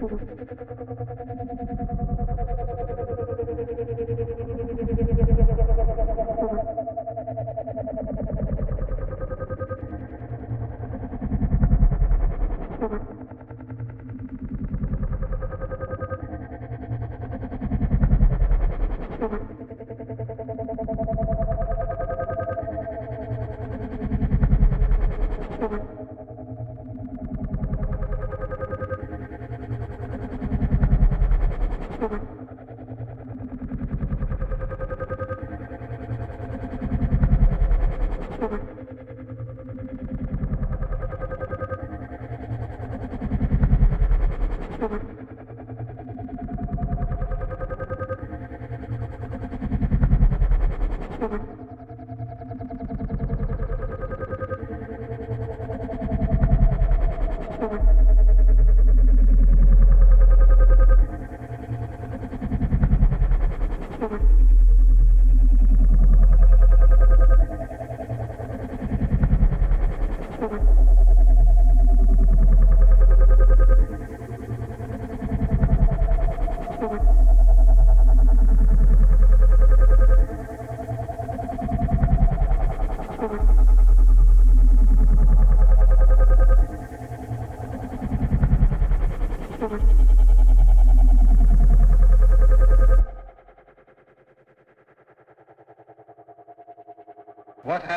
フフフフ。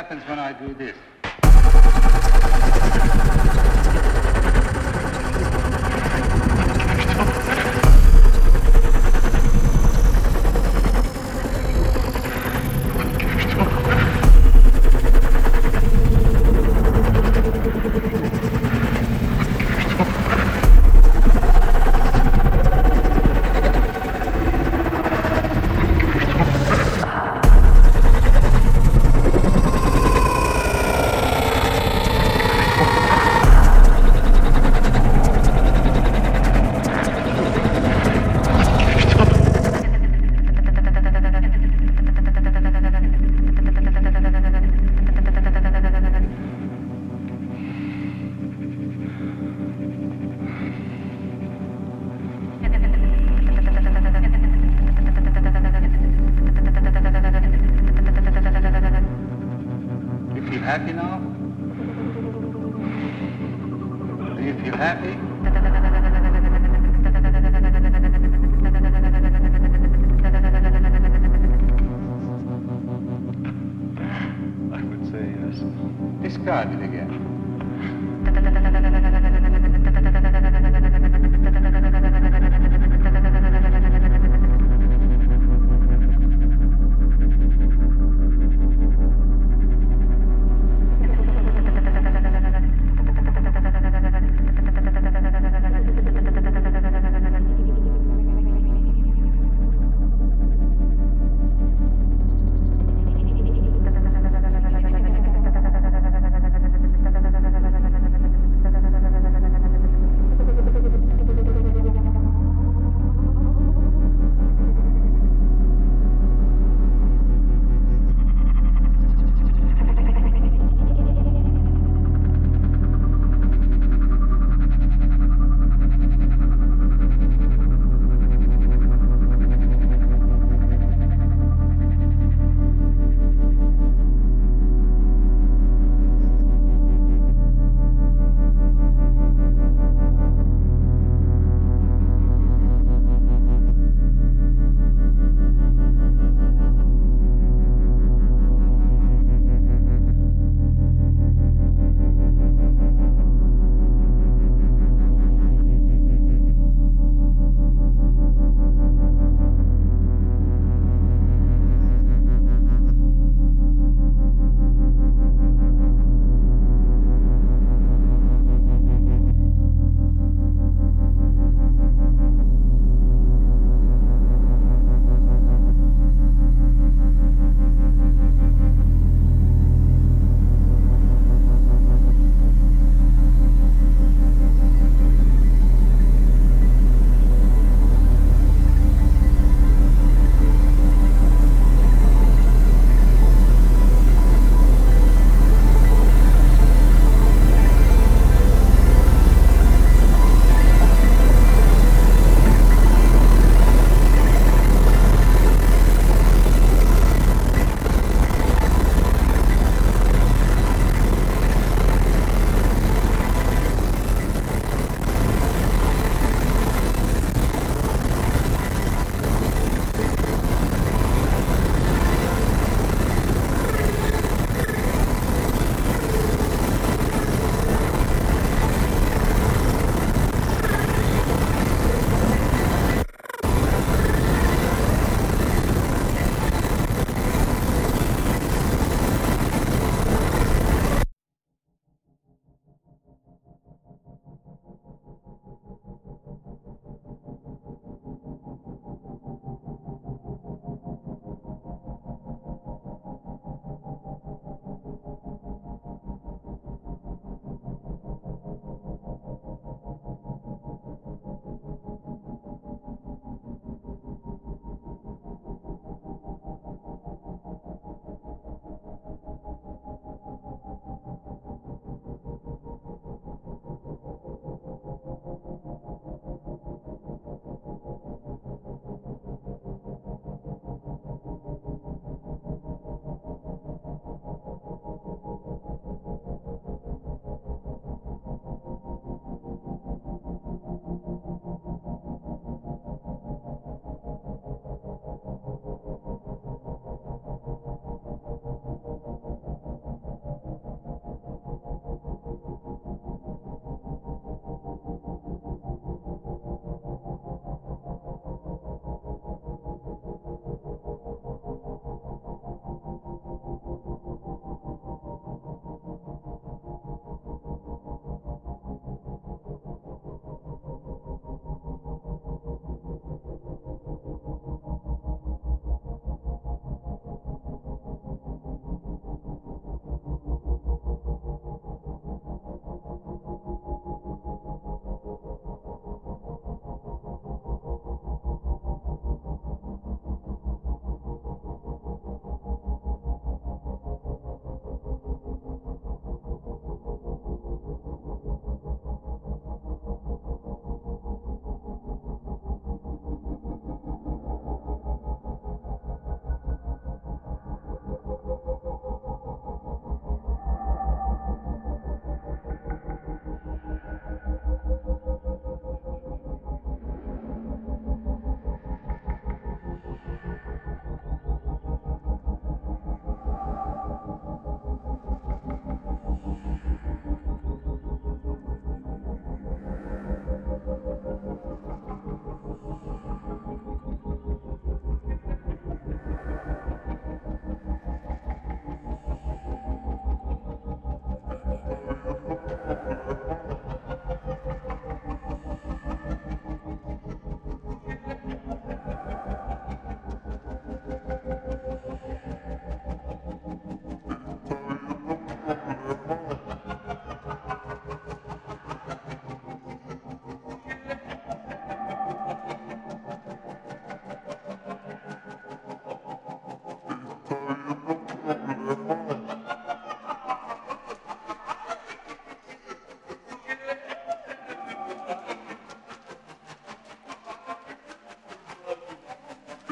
Happens when I do this? You feel happy? I would say yes. Describe it again.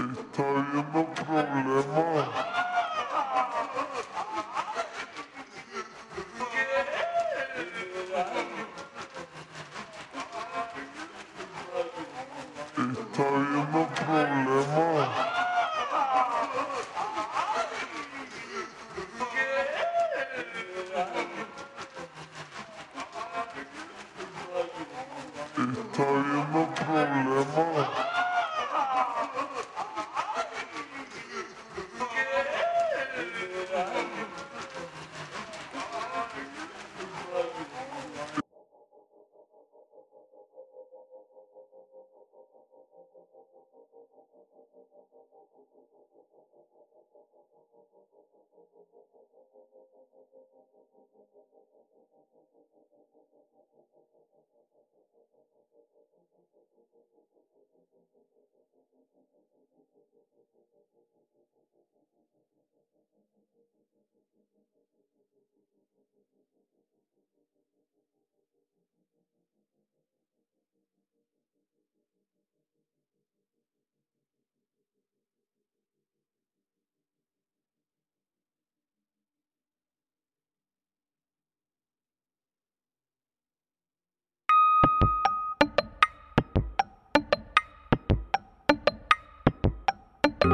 Está habiendo problemas.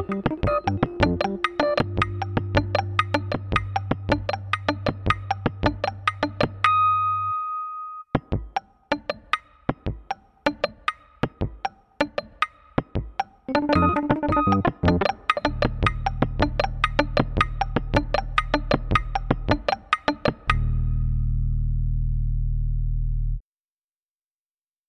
Thank you.